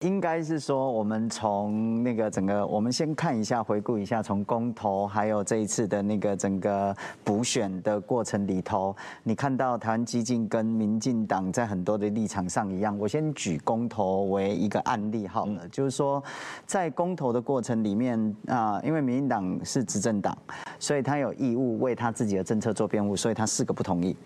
应该是说，我们从那个整个，我们先看一下，回顾一下，从公投还有这一次的那个整个补选的过程里头，你看到台湾激进跟民进党在很多的立场上一样。我先举公投为一个案例好了，就是说，在公投的过程里面啊，因为民进党是执政党，所以他有义务为他自己的政策做辩护，所以他四个不同意。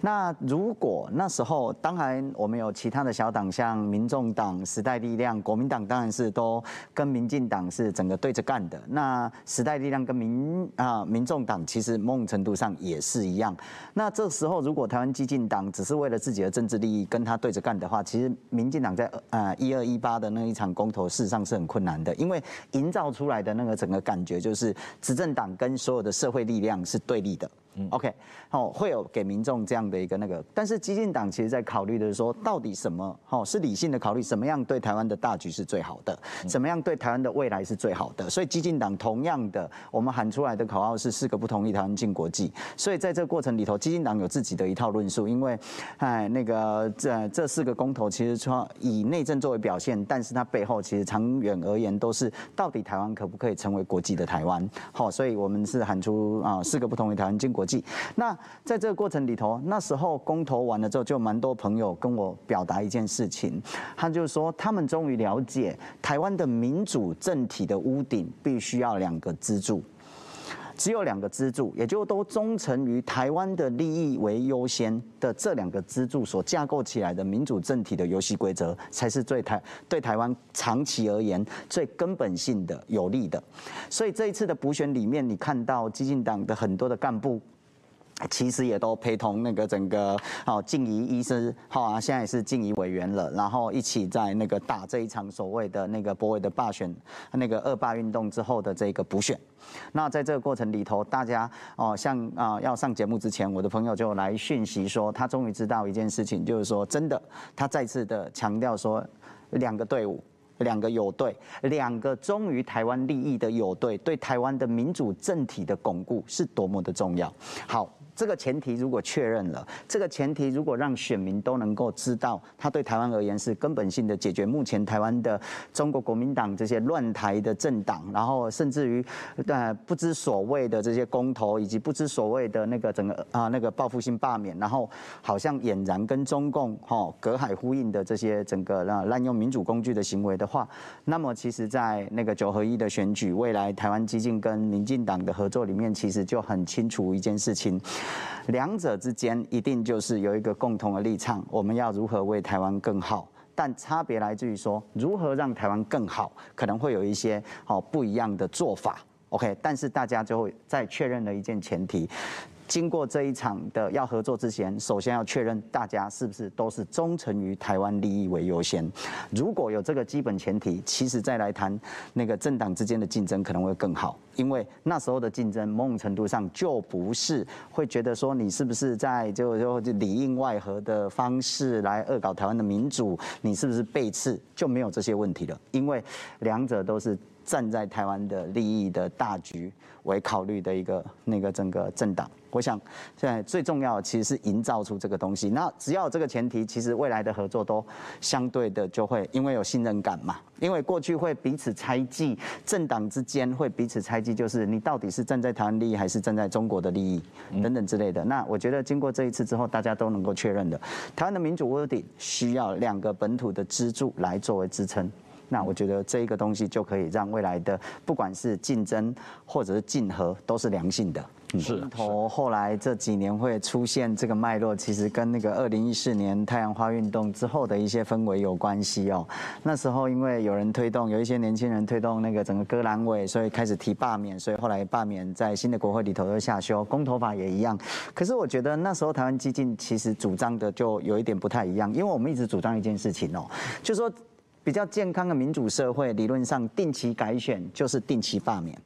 那如果那时候，当然我们有其他的小党，像民众党、时代力量。国民党当然是都跟民进党是整个对着干的。那时代力量跟民啊民众党其实某种程度上也是一样。那这时候如果台湾激进党只是为了自己的政治利益跟他对着干的话，其实民进党在呃一二一八的那一场公投事实上是很困难的，因为营造出来的那个整个感觉就是执政党跟所有的社会力量是对立的。OK，好，会有给民众这样的一个那个，但是激进党其实在考虑的是说，到底什么，哦，是理性的考虑，什么样对台湾的大局是最好的，怎么样对台湾的未来是最好的。所以激进党同样的，我们喊出来的口号是四个不同意台湾进国际。所以在这个过程里头，激进党有自己的一套论述，因为，哎，那个这这四个公投其实说以内政作为表现，但是它背后其实长远而言都是到底台湾可不可以成为国际的台湾？好，所以我们是喊出啊四个不同意台湾进国际。那在这个过程里头，那时候公投完了之后，就蛮多朋友跟我表达一件事情，他就说他们终于了解台湾的民主政体的屋顶必须要两个支柱，只有两个支柱，也就都忠诚于台湾的利益为优先的这两个支柱所架构起来的民主政体的游戏规则，才是最台对台湾长期而言最根本性的有利的。所以这一次的补选里面，你看到激进党的很多的干部。其实也都陪同那个整个哦，静怡医师，好啊，现在也是静怡委员了，然后一起在那个打这一场所谓的那个柏惟的罢选，那个恶罢运动之后的这个补选。那在这个过程里头，大家哦，像啊要上节目之前，我的朋友就来讯息说，他终于知道一件事情，就是说真的，他再次的强调说，两个队伍，两个友队，两个忠于台湾利益的友队，对台湾的民主政体的巩固是多么的重要。好。这个前提如果确认了，这个前提如果让选民都能够知道，他对台湾而言是根本性的解决目前台湾的中国国民党这些乱台的政党，然后甚至于呃不知所谓的这些公投，以及不知所谓的那个整个啊那个报复性罢免，然后好像俨然跟中共哈隔海呼应的这些整个滥用民主工具的行为的话，那么其实在那个九合一的选举，未来台湾激进跟民进党的合作里面，其实就很清楚一件事情。两者之间一定就是有一个共同的立场，我们要如何为台湾更好，但差别来自于说如何让台湾更好，可能会有一些哦不一样的做法。OK，但是大家就会再确认了一件前提。经过这一场的要合作之前，首先要确认大家是不是都是忠诚于台湾利益为优先。如果有这个基本前提，其实再来谈那个政党之间的竞争可能会更好，因为那时候的竞争某种程度上就不是会觉得说你是不是在就就里应外合的方式来恶搞台湾的民主，你是不是背刺，就没有这些问题了，因为两者都是。站在台湾的利益的大局为考虑的一个那个整个政党，我想现在最重要的其实是营造出这个东西。那只要有这个前提，其实未来的合作都相对的就会因为有信任感嘛。因为过去会彼此猜忌，政党之间会彼此猜忌，就是你到底是站在台湾利益还是站在中国的利益等等之类的。那我觉得经过这一次之后，大家都能够确认的，台湾的民主屋顶需要两个本土的支柱来作为支撑。那我觉得这一个东西就可以让未来的不管是竞争或者是竞合都是良性的。是。公投后来这几年会出现这个脉络，其实跟那个二零一四年太阳花运动之后的一些氛围有关系哦。那时候因为有人推动，有一些年轻人推动那个整个割阑尾，所以开始提罢免，所以后来罢免在新的国会里头又下修，公投法也一样。可是我觉得那时候台湾激进其实主张的就有一点不太一样，因为我们一直主张一件事情哦，就是说。比较健康的民主社会，理论上定期改选就是定期罢免。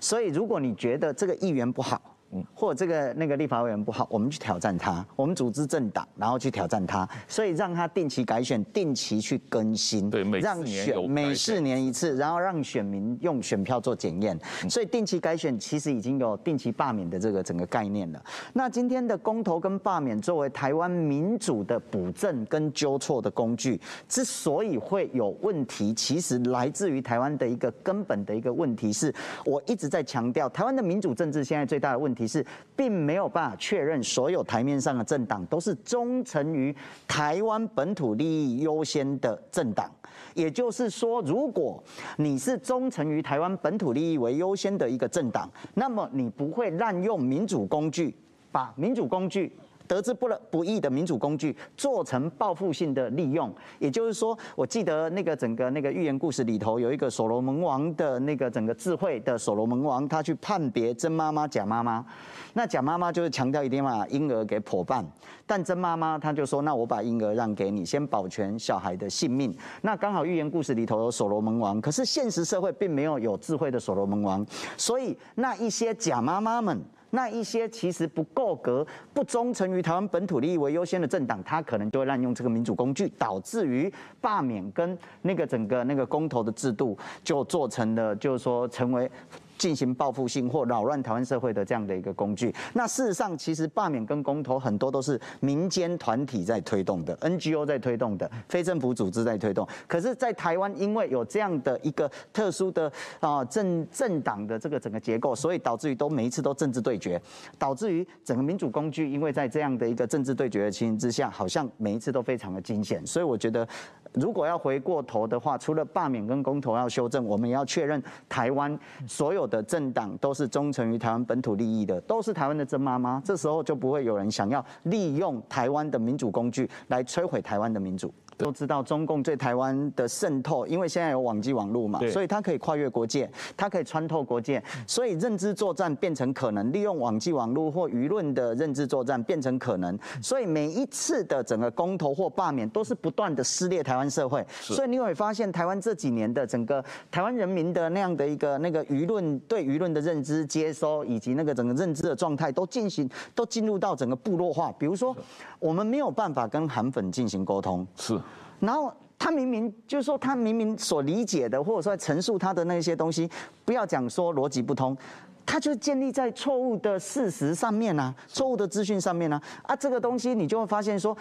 所以如果你觉得这个议员不好，或者这个那个立法委员不好，我们去挑战他，我们组织政党，然后去挑战他，所以让他定期改选，定期去更新，对，每让选每四年一次，然后让选民用选票做检验，所以定期改选其实已经有定期罢免的这个整个概念了。那今天的公投跟罢免作为台湾民主的补正跟纠错的工具，之所以会有问题，其实来自于台湾的一个根本的一个问题是，我一直在强调，台湾的民主政治现在最大的问题提示，并没有办法确认所有台面上的政党都是忠诚于台湾本土利益优先的政党。也就是说，如果你是忠诚于台湾本土利益为优先的一个政党，那么你不会滥用民主工具，把民主工具。得之不了不易的民主工具做成报复性的利用，也就是说，我记得那个整个那个寓言故事里头有一个所罗门王的那个整个智慧的所罗门王，他去判别真妈妈假妈妈，那假妈妈就是强调一定要把婴儿给剖半，但真妈妈她就说，那我把婴儿让给你，先保全小孩的性命。那刚好寓言故事里头有所罗门王，可是现实社会并没有有智慧的所罗门王，所以那一些假妈妈们。那一些其实不够格、不忠诚于台湾本土利益为优先的政党，他可能就会滥用这个民主工具，导致于罢免跟那个整个那个公投的制度就做成了，就是说成为。进行报复性或扰乱台湾社会的这样的一个工具。那事实上，其实罢免跟公投很多都是民间团体在推动的，NGO 在推动的，非政府组织在推动。可是，在台湾，因为有这样的一个特殊的啊政政党的这个整个结构，所以导致于都每一次都政治对决，导致于整个民主工具，因为在这样的一个政治对决的情形之下，好像每一次都非常的惊险。所以我觉得。如果要回过头的话，除了罢免跟公投要修正，我们也要确认台湾所有的政党都是忠诚于台湾本土利益的，都是台湾的真妈妈。这时候就不会有人想要利用台湾的民主工具来摧毁台湾的民主。都知道中共对台湾的渗透，因为现在有网际网络嘛，所以它可以跨越国界，它可以穿透国界，所以认知作战变成可能，利用网际网络或舆论的认知作战变成可能。所以每一次的整个公投或罢免，都是不断的撕裂台湾社会。所以你会发现，台湾这几年的整个台湾人民的那样的一个那个舆论对舆论的认知接收，以及那个整个认知的状态，都进行都进入到整个部落化。比如说，我们没有办法跟韩粉进行沟通。是。然后他明明就是说，他明明所理解的，或者说陈述他的那些东西，不要讲说逻辑不通，他就建立在错误的事实上面啊，错误的资讯上面啊，啊，这个东西你就会发现说，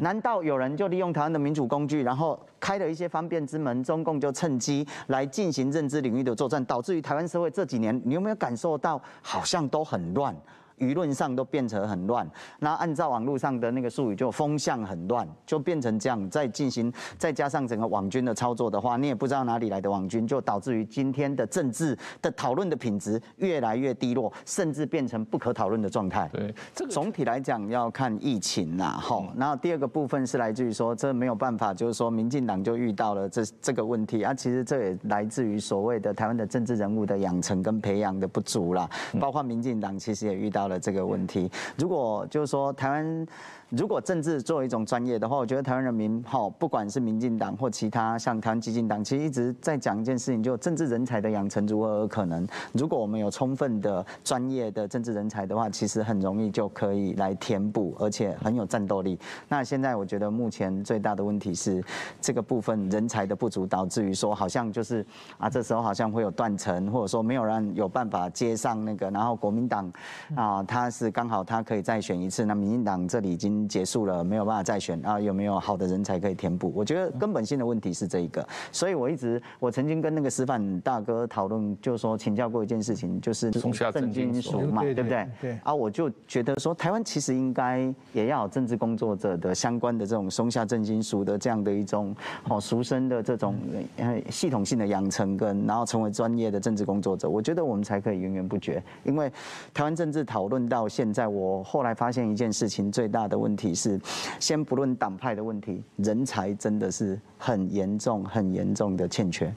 难道有人就利用台湾的民主工具，然后开了一些方便之门，中共就趁机来进行认知领域的作战，导致于台湾社会这几年，你有没有感受到好像都很乱？舆论上都变成很乱，那按照网络上的那个术语，就风向很乱，就变成这样。再进行，再加上整个网军的操作的话，你也不知道哪里来的网军，就导致于今天的政治的讨论的品质越来越低落，甚至变成不可讨论的状态。对，这个总体来讲要看疫情啦，哈。然后第二个部分是来自于说，这没有办法，就是说民进党就遇到了这这个问题啊。其实这也来自于所谓的台湾的政治人物的养成跟培养的不足啦，包括民进党其实也遇到了这个问题，如果就是说台湾。如果政治作为一种专业的话，我觉得台湾人民哈，不管是民进党或其他像台湾激进党，其实一直在讲一件事情，就政治人才的养成如何而可能？如果我们有充分的专业的政治人才的话，其实很容易就可以来填补，而且很有战斗力。那现在我觉得目前最大的问题是这个部分人才的不足，导致于说好像就是啊，这时候好像会有断层，或者说没有人有办法接上那个，然后国民党啊，他是刚好他可以再选一次，那民进党这里已经。结束了，没有办法再选啊？有没有好的人才可以填补？我觉得根本性的问题是这一个，所以我一直我曾经跟那个师范大哥讨论，就是说请教过一件事情，就是松下正金属嘛，对不对？对。啊，我就觉得说，台湾其实应该也要有政治工作者的相关的这种松下正金属的这样的一种哦，俗生的这种呃系统性的养成跟，然后成为专业的政治工作者，我觉得我们才可以源源不绝。因为台湾政治讨论到现在，我后来发现一件事情，最大的问题。问题是，先不论党派的问题，人才真的是很严重、很严重的欠缺。